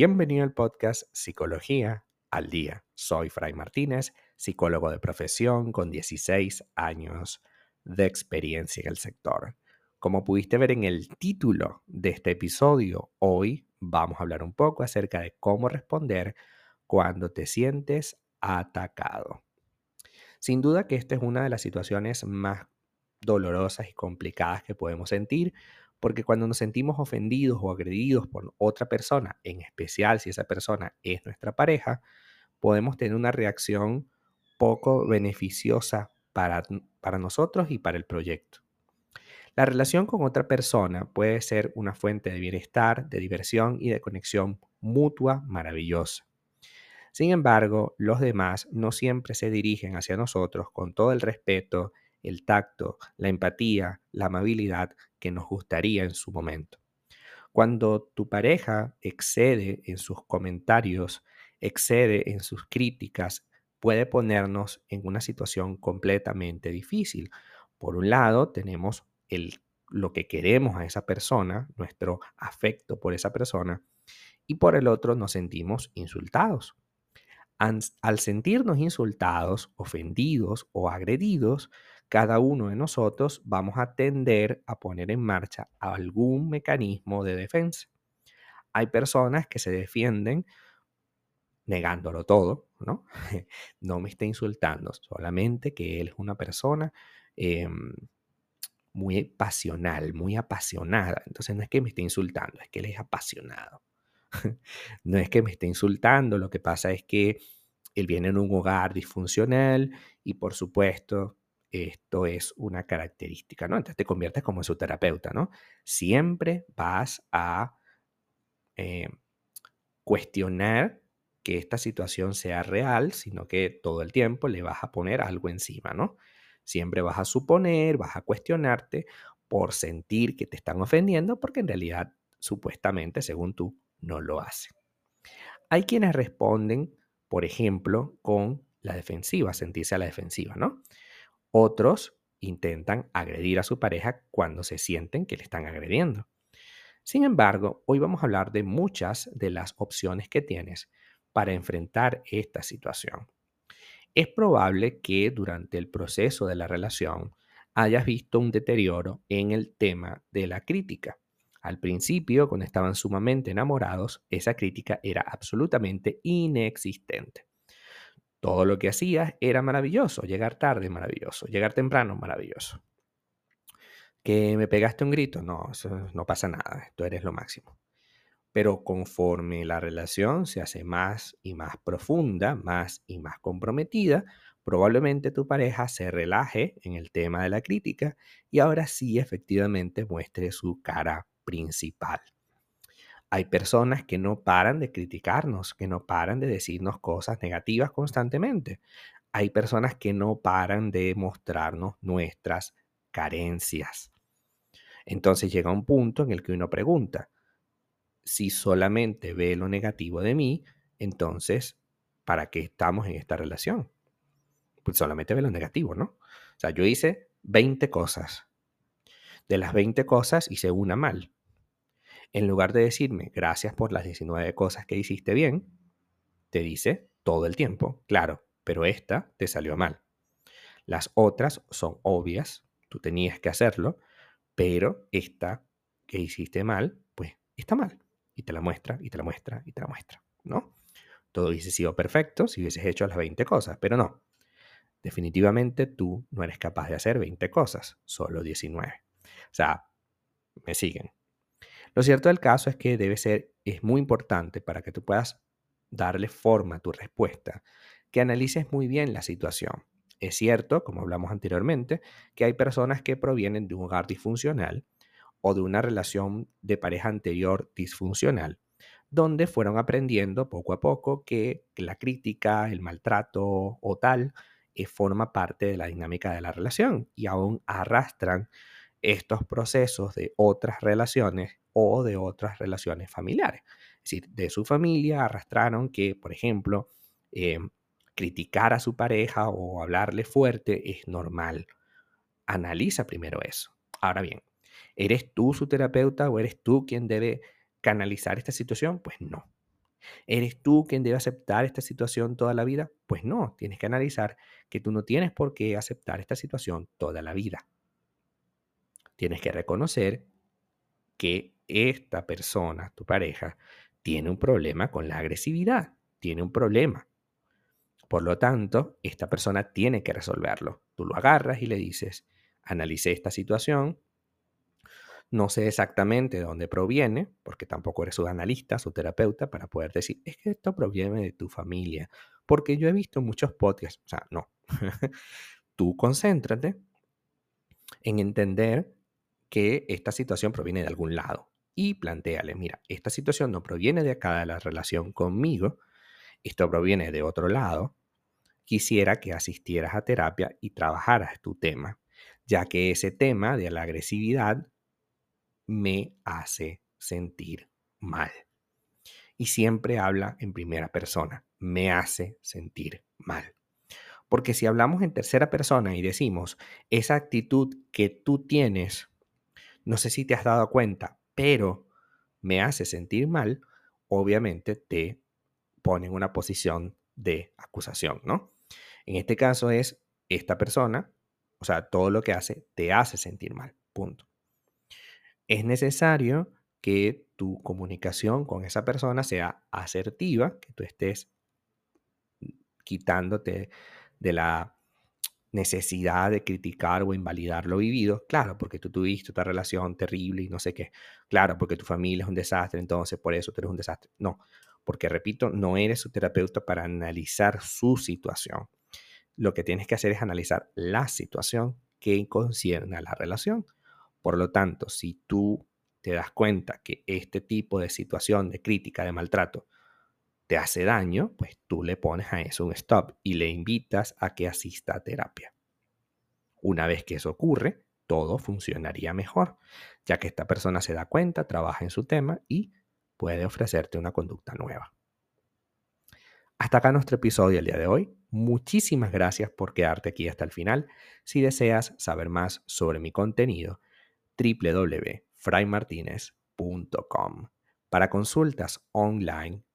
Bienvenido al podcast Psicología al Día. Soy Fray Martínez, psicólogo de profesión con 16 años de experiencia en el sector. Como pudiste ver en el título de este episodio, hoy vamos a hablar un poco acerca de cómo responder cuando te sientes atacado. Sin duda que esta es una de las situaciones más dolorosas y complicadas que podemos sentir, porque cuando nos sentimos ofendidos o agredidos por otra persona, en especial si esa persona es nuestra pareja, podemos tener una reacción poco beneficiosa para, para nosotros y para el proyecto. La relación con otra persona puede ser una fuente de bienestar, de diversión y de conexión mutua maravillosa. Sin embargo, los demás no siempre se dirigen hacia nosotros con todo el respeto, el tacto, la empatía, la amabilidad que nos gustaría en su momento. Cuando tu pareja excede en sus comentarios, excede en sus críticas, puede ponernos en una situación completamente difícil. Por un lado, tenemos el, lo que queremos a esa persona, nuestro afecto por esa persona, y por el otro nos sentimos insultados. Al sentirnos insultados, ofendidos o agredidos, cada uno de nosotros vamos a tender a poner en marcha algún mecanismo de defensa. Hay personas que se defienden negándolo todo, ¿no? no me está insultando, solamente que él es una persona em, muy pasional, muy apasionada. Entonces no es que me esté insultando, es que él es apasionado. no es que me esté insultando, lo que pasa es que él viene en un hogar disfuncional y por supuesto esto es una característica, ¿no? Entonces te conviertes como su terapeuta, ¿no? Siempre vas a eh, cuestionar que esta situación sea real, sino que todo el tiempo le vas a poner algo encima, ¿no? Siempre vas a suponer, vas a cuestionarte por sentir que te están ofendiendo, porque en realidad, supuestamente, según tú, no lo hace. Hay quienes responden, por ejemplo, con la defensiva, sentirse a la defensiva, ¿no? Otros intentan agredir a su pareja cuando se sienten que le están agrediendo. Sin embargo, hoy vamos a hablar de muchas de las opciones que tienes para enfrentar esta situación. Es probable que durante el proceso de la relación hayas visto un deterioro en el tema de la crítica. Al principio, cuando estaban sumamente enamorados, esa crítica era absolutamente inexistente. Todo lo que hacías era maravilloso, llegar tarde maravilloso, llegar temprano maravilloso. Que me pegaste un grito, no, no pasa nada, tú eres lo máximo. Pero conforme la relación se hace más y más profunda, más y más comprometida, probablemente tu pareja se relaje en el tema de la crítica y ahora sí efectivamente muestre su cara principal. Hay personas que no paran de criticarnos, que no paran de decirnos cosas negativas constantemente. Hay personas que no paran de mostrarnos nuestras carencias. Entonces llega un punto en el que uno pregunta, si solamente ve lo negativo de mí, entonces, ¿para qué estamos en esta relación? Pues solamente ve lo negativo, ¿no? O sea, yo hice 20 cosas. De las 20 cosas hice una mal. En lugar de decirme gracias por las 19 cosas que hiciste bien, te dice todo el tiempo, claro, pero esta te salió mal. Las otras son obvias, tú tenías que hacerlo, pero esta que hiciste mal, pues está mal. Y te la muestra, y te la muestra, y te la muestra, ¿no? Todo hubiese sido perfecto si hubieses hecho las 20 cosas, pero no. Definitivamente tú no eres capaz de hacer 20 cosas, solo 19. O sea, me siguen. Lo cierto del caso es que debe ser, es muy importante para que tú puedas darle forma a tu respuesta, que analices muy bien la situación. Es cierto, como hablamos anteriormente, que hay personas que provienen de un hogar disfuncional o de una relación de pareja anterior disfuncional, donde fueron aprendiendo poco a poco que la crítica, el maltrato o tal eh, forma parte de la dinámica de la relación y aún arrastran estos procesos de otras relaciones o de otras relaciones familiares. Es decir, de su familia arrastraron que, por ejemplo, em, criticar a su pareja o hablarle fuerte es normal. Analiza primero eso. Ahora bien, ¿eres tú su terapeuta o eres tú quien debe canalizar esta situación? Pues no. ¿Eres tú quien debe aceptar esta situación toda la vida? Pues no, tienes que analizar que tú no tienes por qué aceptar esta situación toda la vida. Tienes que reconocer que esta persona, tu pareja, tiene un problema con la agresividad, tiene un problema. Por lo tanto, esta persona tiene que resolverlo. Tú lo agarras y le dices, analicé esta situación, no sé exactamente de dónde proviene, porque tampoco eres su analista, su terapeuta, para poder decir, es que esto proviene de tu familia, porque yo he visto muchos podcasts, o sea, no. Tú concéntrate en entender que esta situación proviene de algún lado y planteale, mira, esta situación no proviene de acá de la relación conmigo, esto proviene de otro lado, quisiera que asistieras a terapia y trabajaras tu tema, ya que ese tema de la agresividad me hace sentir mal. Y siempre habla en primera persona, me hace sentir mal. Porque si hablamos en tercera persona y decimos, esa actitud que tú tienes, no sé si te has dado cuenta, pero me hace sentir mal, obviamente te pone en una posición de acusación, ¿no? En este caso es esta persona, o sea, todo lo que hace te hace sentir mal, punto es necesario que tu comunicación con esa persona sea asertiva, que tú estés quitándote de la necesidad de criticar o invalidar lo vivido, claro, porque tú tuviste otra relación terrible y no sé qué, claro, porque tu familia es un desastre, entonces por eso tú eres un desastre. No, porque repito, no eres su terapeuta para analizar su situación. Lo que tienes que hacer es analizar la situación que concierne a la relación. Por lo tanto, si tú te das cuenta que este tipo de situación de crítica, de maltrato, te hace daño, pues tú le pones a eso un stop y le invitas a que asista a terapia. Una vez que eso ocurre, todo funcionaría mejor, ya que esta persona se da cuenta, trabaja en su tema y puede ofrecerte una conducta nueva. Hasta acá nuestro episodio el día de hoy. Muchísimas gracias por quedarte aquí hasta el final. Si deseas saber más sobre mi contenido, www.fraymartinez.com. Para consultas online,